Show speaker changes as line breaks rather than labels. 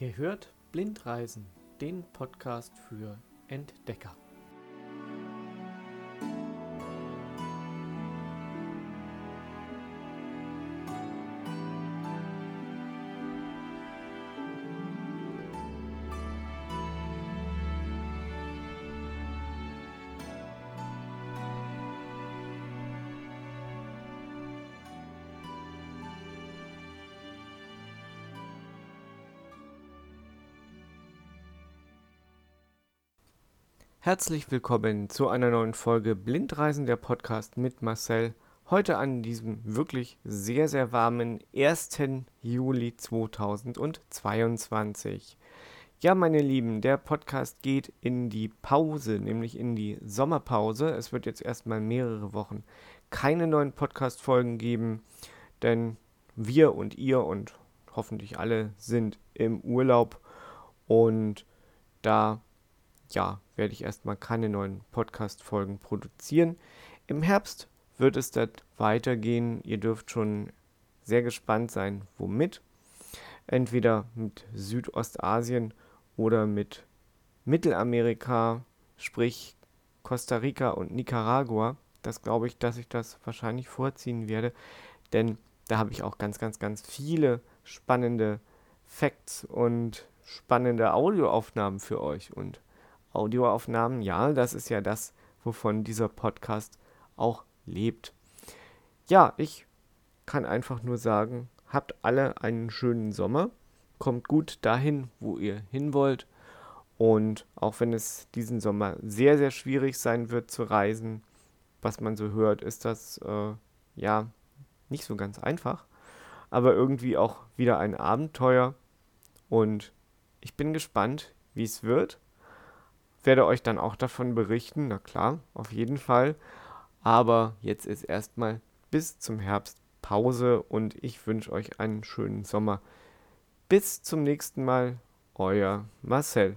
Ihr hört Blindreisen, den Podcast für Entdecker. Herzlich willkommen zu einer neuen Folge Blindreisen der Podcast mit Marcel. Heute an diesem wirklich sehr, sehr warmen 1. Juli 2022. Ja, meine Lieben, der Podcast geht in die Pause, nämlich in die Sommerpause. Es wird jetzt erstmal mehrere Wochen keine neuen Podcast-Folgen geben, denn wir und ihr und hoffentlich alle sind im Urlaub und da ja, werde ich erstmal keine neuen Podcast-Folgen produzieren. Im Herbst wird es dann weitergehen. Ihr dürft schon sehr gespannt sein, womit. Entweder mit Südostasien oder mit Mittelamerika, sprich Costa Rica und Nicaragua. Das glaube ich, dass ich das wahrscheinlich vorziehen werde, denn da habe ich auch ganz, ganz, ganz viele spannende Facts und spannende Audioaufnahmen für euch. Und Audioaufnahmen, ja, das ist ja das, wovon dieser Podcast auch lebt. Ja, ich kann einfach nur sagen, habt alle einen schönen Sommer, kommt gut dahin, wo ihr hin wollt. Und auch wenn es diesen Sommer sehr, sehr schwierig sein wird zu reisen, was man so hört, ist das äh, ja nicht so ganz einfach. Aber irgendwie auch wieder ein Abenteuer. Und ich bin gespannt, wie es wird werde euch dann auch davon berichten, na klar, auf jeden Fall. Aber jetzt ist erstmal bis zum Herbst Pause und ich wünsche euch einen schönen Sommer. Bis zum nächsten Mal, euer Marcel.